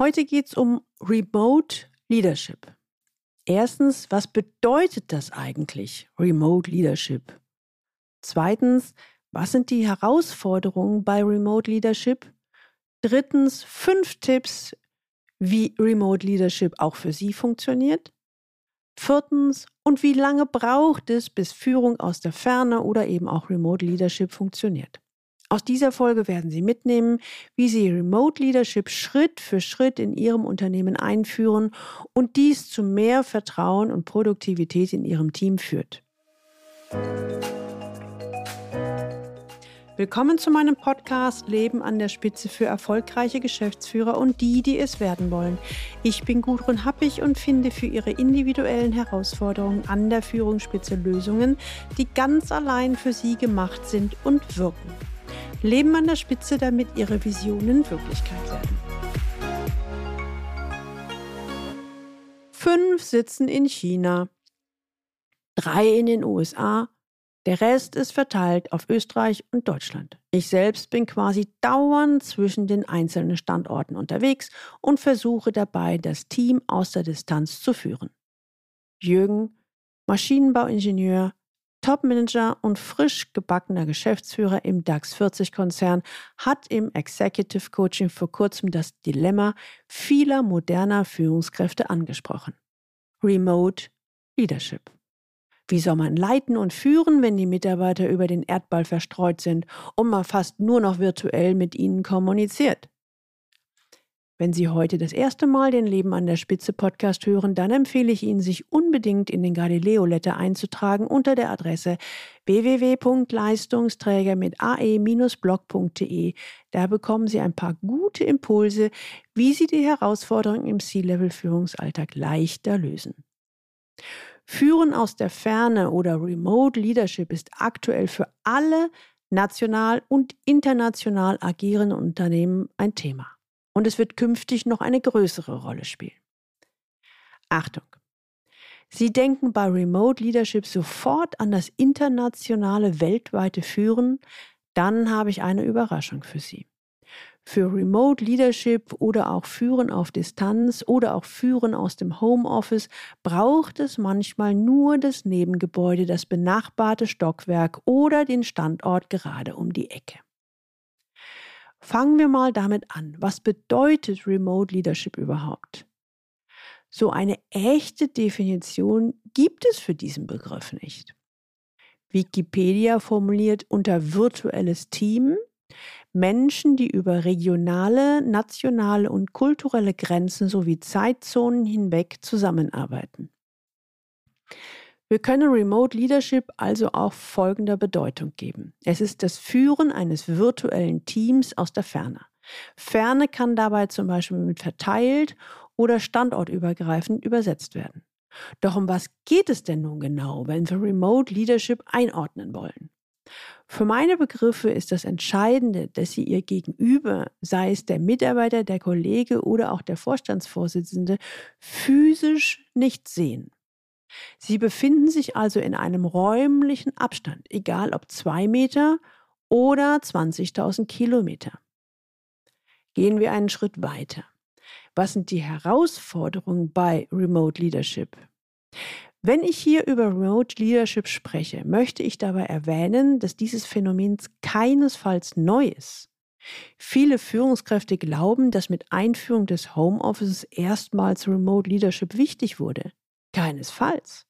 Heute geht es um Remote Leadership. Erstens, was bedeutet das eigentlich, Remote Leadership? Zweitens, was sind die Herausforderungen bei Remote Leadership? Drittens, fünf Tipps, wie Remote Leadership auch für Sie funktioniert. Viertens, und wie lange braucht es, bis Führung aus der Ferne oder eben auch Remote Leadership funktioniert? Aus dieser Folge werden Sie mitnehmen, wie Sie Remote Leadership Schritt für Schritt in Ihrem Unternehmen einführen und dies zu mehr Vertrauen und Produktivität in Ihrem Team führt. Willkommen zu meinem Podcast Leben an der Spitze für erfolgreiche Geschäftsführer und die, die es werden wollen. Ich bin Gudrun Happig und finde für Ihre individuellen Herausforderungen an der Führungsspitze Lösungen, die ganz allein für Sie gemacht sind und wirken. Leben an der Spitze, damit ihre Visionen Wirklichkeit werden. Fünf sitzen in China, drei in den USA, der Rest ist verteilt auf Österreich und Deutschland. Ich selbst bin quasi dauernd zwischen den einzelnen Standorten unterwegs und versuche dabei, das Team aus der Distanz zu führen. Jürgen, Maschinenbauingenieur, Topmanager und frisch gebackener Geschäftsführer im DAX 40 Konzern hat im Executive Coaching vor kurzem das Dilemma vieler moderner Führungskräfte angesprochen. Remote Leadership. Wie soll man leiten und führen, wenn die Mitarbeiter über den Erdball verstreut sind und man fast nur noch virtuell mit ihnen kommuniziert? Wenn Sie heute das erste Mal den Leben an der Spitze Podcast hören, dann empfehle ich Ihnen, sich unbedingt in den Galileo Letter einzutragen unter der Adresse www.leistungsträger mit ae-blog.de. Da bekommen Sie ein paar gute Impulse, wie Sie die Herausforderungen im C-Level Führungsalltag leichter lösen. Führen aus der Ferne oder Remote Leadership ist aktuell für alle national und international agierenden Unternehmen ein Thema und es wird künftig noch eine größere Rolle spielen. Achtung! Sie denken bei Remote Leadership sofort an das internationale weltweite Führen, dann habe ich eine Überraschung für Sie. Für Remote Leadership oder auch Führen auf Distanz oder auch Führen aus dem Homeoffice braucht es manchmal nur das Nebengebäude, das benachbarte Stockwerk oder den Standort gerade um die Ecke. Fangen wir mal damit an. Was bedeutet Remote Leadership überhaupt? So eine echte Definition gibt es für diesen Begriff nicht. Wikipedia formuliert unter virtuelles Team Menschen, die über regionale, nationale und kulturelle Grenzen sowie Zeitzonen hinweg zusammenarbeiten. Wir können Remote Leadership also auch folgender Bedeutung geben. Es ist das Führen eines virtuellen Teams aus der Ferne. Ferne kann dabei zum Beispiel mit verteilt oder standortübergreifend übersetzt werden. Doch um was geht es denn nun genau, wenn wir Remote Leadership einordnen wollen? Für meine Begriffe ist das Entscheidende, dass Sie Ihr Gegenüber, sei es der Mitarbeiter, der Kollege oder auch der Vorstandsvorsitzende, physisch nicht sehen. Sie befinden sich also in einem räumlichen Abstand, egal ob zwei Meter oder 20.000 Kilometer. Gehen wir einen Schritt weiter. Was sind die Herausforderungen bei Remote Leadership? Wenn ich hier über Remote Leadership spreche, möchte ich dabei erwähnen, dass dieses Phänomen keinesfalls neu ist. Viele Führungskräfte glauben, dass mit Einführung des Homeoffices erstmals Remote Leadership wichtig wurde. Keinesfalls.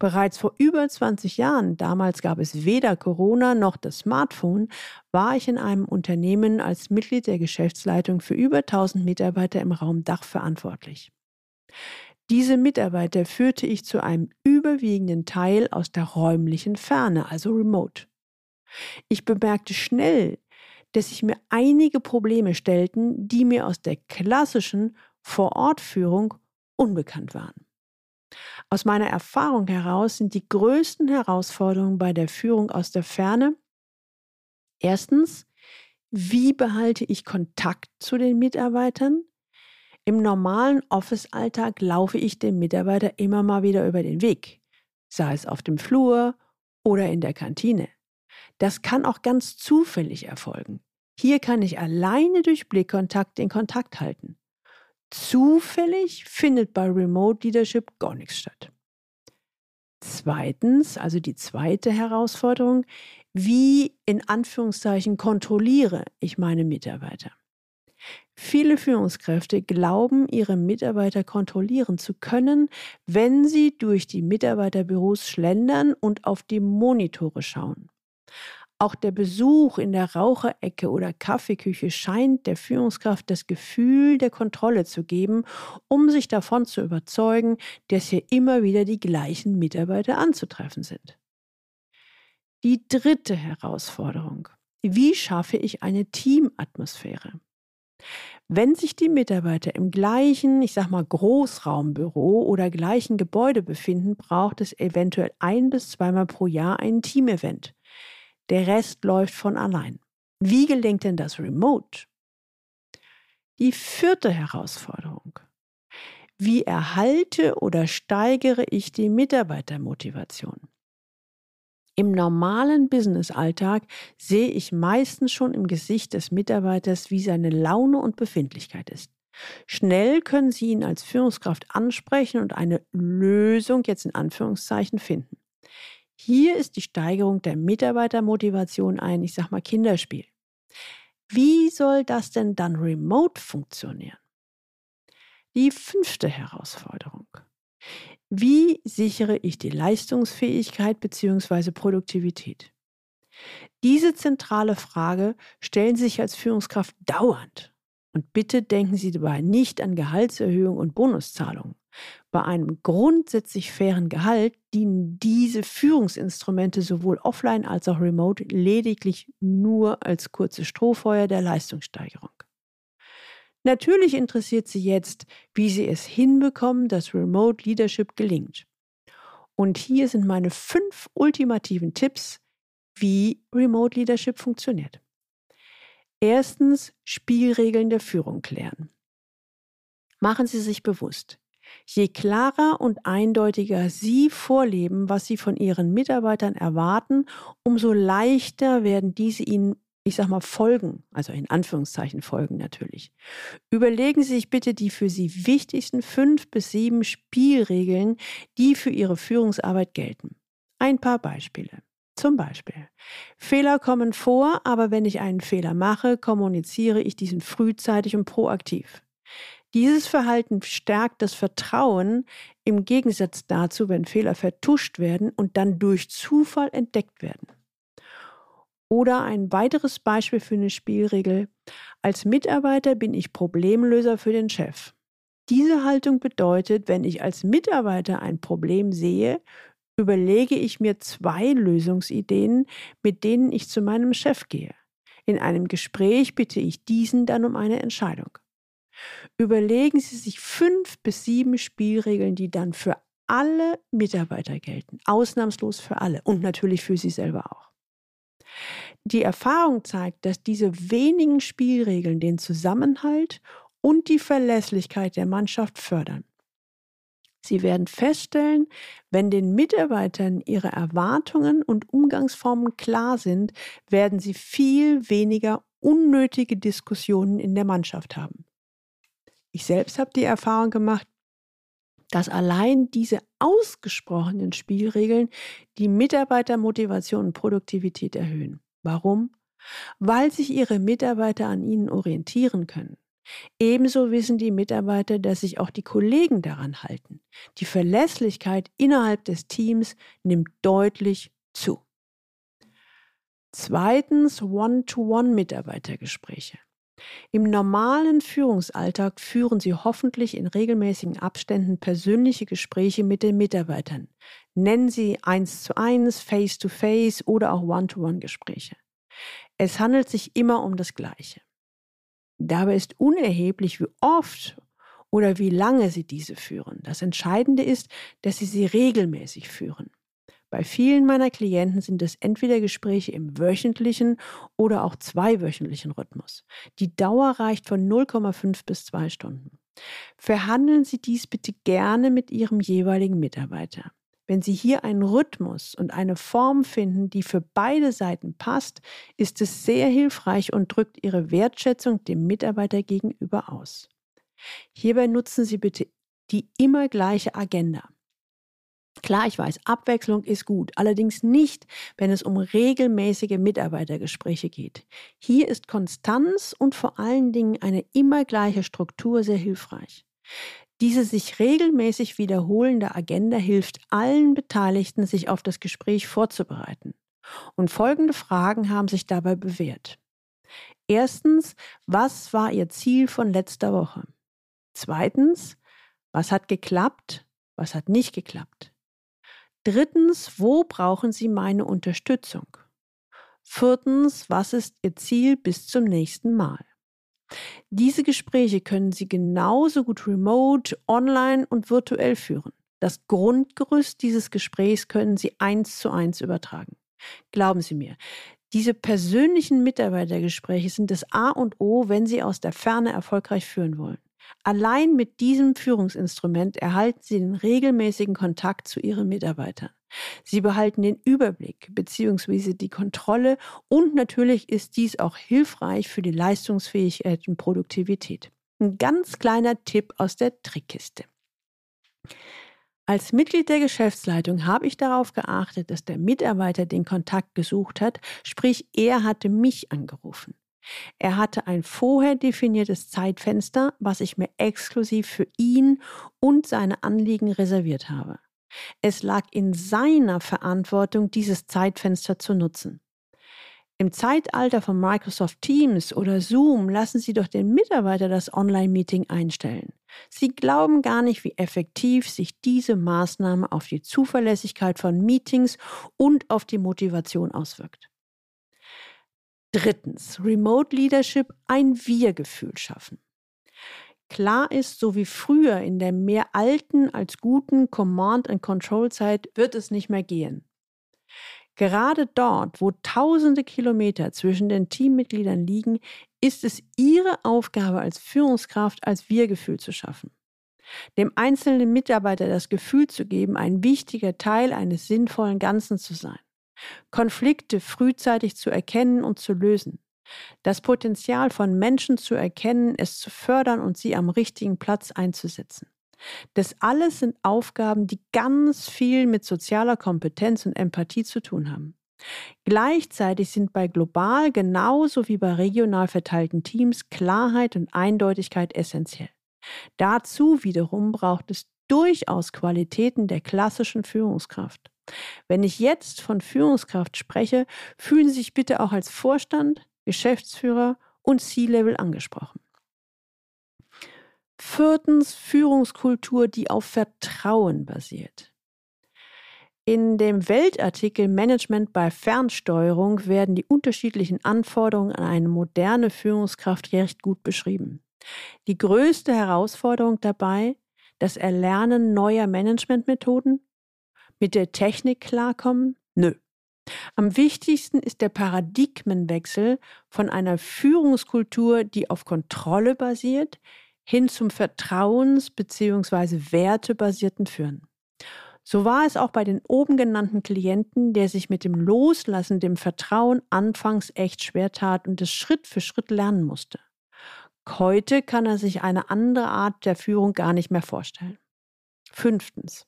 Bereits vor über 20 Jahren, damals gab es weder Corona noch das Smartphone, war ich in einem Unternehmen als Mitglied der Geschäftsleitung für über 1000 Mitarbeiter im Raum Dach verantwortlich. Diese Mitarbeiter führte ich zu einem überwiegenden Teil aus der räumlichen Ferne, also remote. Ich bemerkte schnell, dass sich mir einige Probleme stellten, die mir aus der klassischen Vorortführung unbekannt waren. Aus meiner Erfahrung heraus sind die größten Herausforderungen bei der Führung aus der Ferne erstens, wie behalte ich Kontakt zu den Mitarbeitern? Im normalen Office-Alltag laufe ich dem Mitarbeiter immer mal wieder über den Weg, sei es auf dem Flur oder in der Kantine. Das kann auch ganz zufällig erfolgen. Hier kann ich alleine durch Blickkontakt den Kontakt halten. Zufällig findet bei Remote Leadership gar nichts statt. Zweitens, also die zweite Herausforderung, wie in Anführungszeichen kontrolliere ich meine Mitarbeiter? Viele Führungskräfte glauben, ihre Mitarbeiter kontrollieren zu können, wenn sie durch die Mitarbeiterbüros schlendern und auf die Monitore schauen. Auch der Besuch in der Raucherecke oder Kaffeeküche scheint der Führungskraft das Gefühl der Kontrolle zu geben, um sich davon zu überzeugen, dass hier immer wieder die gleichen Mitarbeiter anzutreffen sind. Die dritte Herausforderung. Wie schaffe ich eine Teamatmosphäre? Wenn sich die Mitarbeiter im gleichen, ich sag mal, Großraumbüro oder gleichen Gebäude befinden, braucht es eventuell ein bis zweimal pro Jahr ein Teamevent. Der Rest läuft von allein. Wie gelingt denn das remote? Die vierte Herausforderung. Wie erhalte oder steigere ich die Mitarbeitermotivation? Im normalen Business-Alltag sehe ich meistens schon im Gesicht des Mitarbeiters, wie seine Laune und Befindlichkeit ist. Schnell können Sie ihn als Führungskraft ansprechen und eine Lösung jetzt in Anführungszeichen finden. Hier ist die Steigerung der Mitarbeitermotivation ein, ich sag mal, Kinderspiel. Wie soll das denn dann remote funktionieren? Die fünfte Herausforderung. Wie sichere ich die Leistungsfähigkeit bzw. Produktivität? Diese zentrale Frage stellen Sie sich als Führungskraft dauernd. Und bitte denken Sie dabei nicht an Gehaltserhöhung und Bonuszahlungen. Bei einem grundsätzlich fairen Gehalt dienen diese Führungsinstrumente sowohl offline als auch remote lediglich nur als kurze Strohfeuer der Leistungssteigerung. Natürlich interessiert sie jetzt, wie sie es hinbekommen, dass Remote Leadership gelingt. Und hier sind meine fünf ultimativen Tipps, wie Remote Leadership funktioniert. Erstens, Spielregeln der Führung klären. Machen Sie sich bewusst, je klarer und eindeutiger Sie vorleben, was Sie von Ihren Mitarbeitern erwarten, umso leichter werden diese Ihnen ich sag mal, folgen, also in Anführungszeichen folgen natürlich. Überlegen Sie sich bitte die für Sie wichtigsten fünf bis sieben Spielregeln, die für Ihre Führungsarbeit gelten. Ein paar Beispiele. Zum Beispiel, Fehler kommen vor, aber wenn ich einen Fehler mache, kommuniziere ich diesen frühzeitig und proaktiv. Dieses Verhalten stärkt das Vertrauen im Gegensatz dazu, wenn Fehler vertuscht werden und dann durch Zufall entdeckt werden. Oder ein weiteres Beispiel für eine Spielregel. Als Mitarbeiter bin ich Problemlöser für den Chef. Diese Haltung bedeutet, wenn ich als Mitarbeiter ein Problem sehe, überlege ich mir zwei Lösungsideen, mit denen ich zu meinem Chef gehe. In einem Gespräch bitte ich diesen dann um eine Entscheidung. Überlegen Sie sich fünf bis sieben Spielregeln, die dann für alle Mitarbeiter gelten, ausnahmslos für alle und natürlich für Sie selber auch. Die Erfahrung zeigt, dass diese wenigen Spielregeln den Zusammenhalt und die Verlässlichkeit der Mannschaft fördern. Sie werden feststellen, wenn den Mitarbeitern ihre Erwartungen und Umgangsformen klar sind, werden sie viel weniger unnötige Diskussionen in der Mannschaft haben. Ich selbst habe die Erfahrung gemacht, dass allein diese ausgesprochenen Spielregeln die Mitarbeitermotivation und Produktivität erhöhen. Warum? Weil sich ihre Mitarbeiter an ihnen orientieren können. Ebenso wissen die Mitarbeiter, dass sich auch die Kollegen daran halten. Die Verlässlichkeit innerhalb des Teams nimmt deutlich zu. Zweitens One-to-One-Mitarbeitergespräche. Im normalen Führungsalltag führen Sie hoffentlich in regelmäßigen Abständen persönliche Gespräche mit den Mitarbeitern. Nennen Sie eins zu eins, face to face oder auch One-to-One Gespräche. Es handelt sich immer um das Gleiche. Dabei ist unerheblich, wie oft oder wie lange Sie diese führen. Das Entscheidende ist, dass Sie sie regelmäßig führen. Bei vielen meiner Klienten sind es entweder Gespräche im wöchentlichen oder auch zweiwöchentlichen Rhythmus. Die Dauer reicht von 0,5 bis 2 Stunden. Verhandeln Sie dies bitte gerne mit Ihrem jeweiligen Mitarbeiter. Wenn Sie hier einen Rhythmus und eine Form finden, die für beide Seiten passt, ist es sehr hilfreich und drückt Ihre Wertschätzung dem Mitarbeiter gegenüber aus. Hierbei nutzen Sie bitte die immer gleiche Agenda. Klar, ich weiß, Abwechslung ist gut, allerdings nicht, wenn es um regelmäßige Mitarbeitergespräche geht. Hier ist Konstanz und vor allen Dingen eine immer gleiche Struktur sehr hilfreich. Diese sich regelmäßig wiederholende Agenda hilft allen Beteiligten, sich auf das Gespräch vorzubereiten. Und folgende Fragen haben sich dabei bewährt. Erstens, was war Ihr Ziel von letzter Woche? Zweitens, was hat geklappt, was hat nicht geklappt? Drittens, wo brauchen Sie meine Unterstützung? Viertens, was ist Ihr Ziel bis zum nächsten Mal? Diese Gespräche können Sie genauso gut remote, online und virtuell führen. Das Grundgerüst dieses Gesprächs können Sie eins zu eins übertragen. Glauben Sie mir, diese persönlichen Mitarbeitergespräche sind das A und O, wenn Sie aus der Ferne erfolgreich führen wollen. Allein mit diesem Führungsinstrument erhalten Sie den regelmäßigen Kontakt zu Ihren Mitarbeitern. Sie behalten den Überblick bzw. die Kontrolle und natürlich ist dies auch hilfreich für die Leistungsfähigkeit und Produktivität. Ein ganz kleiner Tipp aus der Trickkiste. Als Mitglied der Geschäftsleitung habe ich darauf geachtet, dass der Mitarbeiter den Kontakt gesucht hat, sprich er hatte mich angerufen. Er hatte ein vorher definiertes Zeitfenster, was ich mir exklusiv für ihn und seine Anliegen reserviert habe. Es lag in seiner Verantwortung, dieses Zeitfenster zu nutzen. Im Zeitalter von Microsoft Teams oder Zoom lassen Sie doch den Mitarbeiter das Online-Meeting einstellen. Sie glauben gar nicht, wie effektiv sich diese Maßnahme auf die Zuverlässigkeit von Meetings und auf die Motivation auswirkt. Drittens, Remote Leadership ein Wir-Gefühl schaffen. Klar ist, so wie früher in der mehr alten als guten Command-and-Control-Zeit wird es nicht mehr gehen. Gerade dort, wo tausende Kilometer zwischen den Teammitgliedern liegen, ist es Ihre Aufgabe als Führungskraft, als Wir-Gefühl zu schaffen. Dem einzelnen Mitarbeiter das Gefühl zu geben, ein wichtiger Teil eines sinnvollen Ganzen zu sein. Konflikte frühzeitig zu erkennen und zu lösen. Das Potenzial von Menschen zu erkennen, es zu fördern und sie am richtigen Platz einzusetzen. Das alles sind Aufgaben, die ganz viel mit sozialer Kompetenz und Empathie zu tun haben. Gleichzeitig sind bei global genauso wie bei regional verteilten Teams Klarheit und Eindeutigkeit essentiell. Dazu wiederum braucht es durchaus Qualitäten der klassischen Führungskraft. Wenn ich jetzt von Führungskraft spreche, fühlen Sie sich bitte auch als Vorstand, Geschäftsführer und C-Level angesprochen. Viertens Führungskultur, die auf Vertrauen basiert. In dem Weltartikel Management bei Fernsteuerung werden die unterschiedlichen Anforderungen an eine moderne Führungskraft recht gut beschrieben. Die größte Herausforderung dabei, das Erlernen neuer Managementmethoden, mit der Technik klarkommen? Nö. Am wichtigsten ist der Paradigmenwechsel von einer Führungskultur, die auf Kontrolle basiert, hin zum vertrauens- bzw. wertebasierten Führen. So war es auch bei den oben genannten Klienten, der sich mit dem Loslassen, dem Vertrauen anfangs echt schwer tat und es Schritt für Schritt lernen musste. Heute kann er sich eine andere Art der Führung gar nicht mehr vorstellen. Fünftens.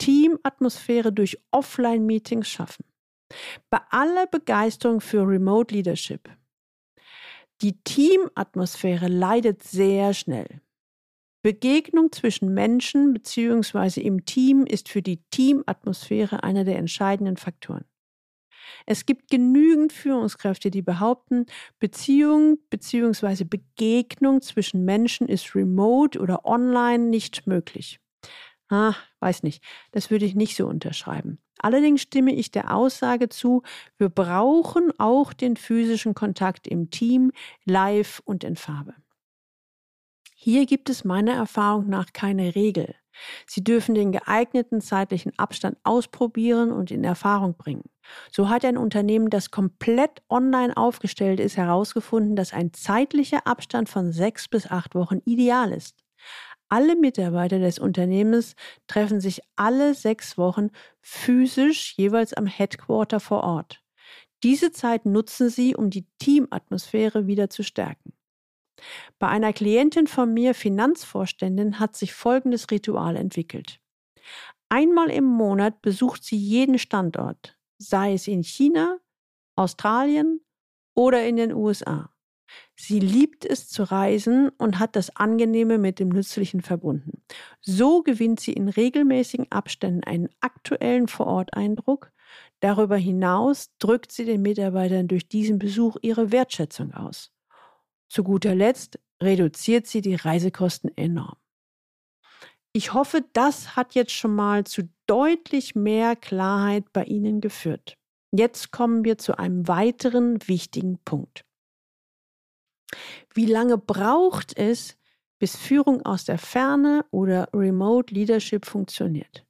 Teamatmosphäre durch Offline-Meetings schaffen. Bei aller Begeisterung für Remote Leadership. Die Teamatmosphäre leidet sehr schnell. Begegnung zwischen Menschen bzw. im Team ist für die Teamatmosphäre einer der entscheidenden Faktoren. Es gibt genügend Führungskräfte, die behaupten, Beziehung bzw. Begegnung zwischen Menschen ist remote oder online nicht möglich. Ah, weiß nicht. Das würde ich nicht so unterschreiben. Allerdings stimme ich der Aussage zu, wir brauchen auch den physischen Kontakt im Team, live und in Farbe. Hier gibt es meiner Erfahrung nach keine Regel. Sie dürfen den geeigneten zeitlichen Abstand ausprobieren und in Erfahrung bringen. So hat ein Unternehmen, das komplett online aufgestellt ist, herausgefunden, dass ein zeitlicher Abstand von sechs bis acht Wochen ideal ist. Alle Mitarbeiter des Unternehmens treffen sich alle sechs Wochen physisch jeweils am Headquarter vor Ort. Diese Zeit nutzen sie, um die Teamatmosphäre wieder zu stärken. Bei einer Klientin von mir, Finanzvorständin, hat sich folgendes Ritual entwickelt. Einmal im Monat besucht sie jeden Standort, sei es in China, Australien oder in den USA. Sie liebt es zu reisen und hat das Angenehme mit dem Nützlichen verbunden. So gewinnt sie in regelmäßigen Abständen einen aktuellen Vororteindruck. Darüber hinaus drückt sie den Mitarbeitern durch diesen Besuch ihre Wertschätzung aus. Zu guter Letzt reduziert sie die Reisekosten enorm. Ich hoffe, das hat jetzt schon mal zu deutlich mehr Klarheit bei Ihnen geführt. Jetzt kommen wir zu einem weiteren wichtigen Punkt. Wie lange braucht es, bis Führung aus der Ferne oder Remote Leadership funktioniert?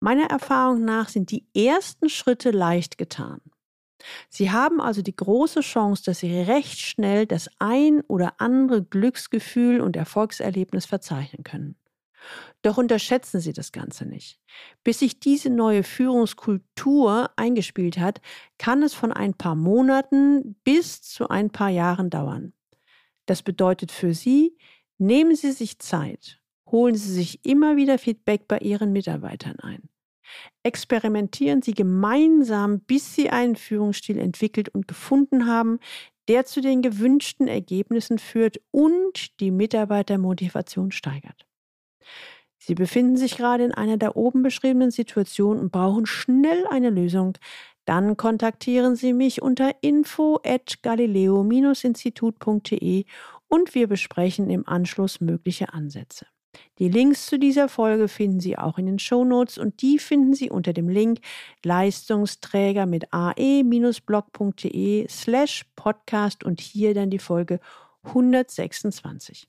Meiner Erfahrung nach sind die ersten Schritte leicht getan. Sie haben also die große Chance, dass Sie recht schnell das ein oder andere Glücksgefühl und Erfolgserlebnis verzeichnen können. Doch unterschätzen Sie das Ganze nicht. Bis sich diese neue Führungskultur eingespielt hat, kann es von ein paar Monaten bis zu ein paar Jahren dauern. Das bedeutet für Sie, nehmen Sie sich Zeit, holen Sie sich immer wieder Feedback bei Ihren Mitarbeitern ein. Experimentieren Sie gemeinsam, bis Sie einen Führungsstil entwickelt und gefunden haben, der zu den gewünschten Ergebnissen führt und die Mitarbeitermotivation steigert. Sie befinden sich gerade in einer der oben beschriebenen Situationen und brauchen schnell eine Lösung. Dann kontaktieren Sie mich unter info at galileo-institut.de und wir besprechen im Anschluss mögliche Ansätze. Die Links zu dieser Folge finden Sie auch in den Show Notes und die finden Sie unter dem Link Leistungsträger mit ae-blog.de slash podcast und hier dann die Folge 126.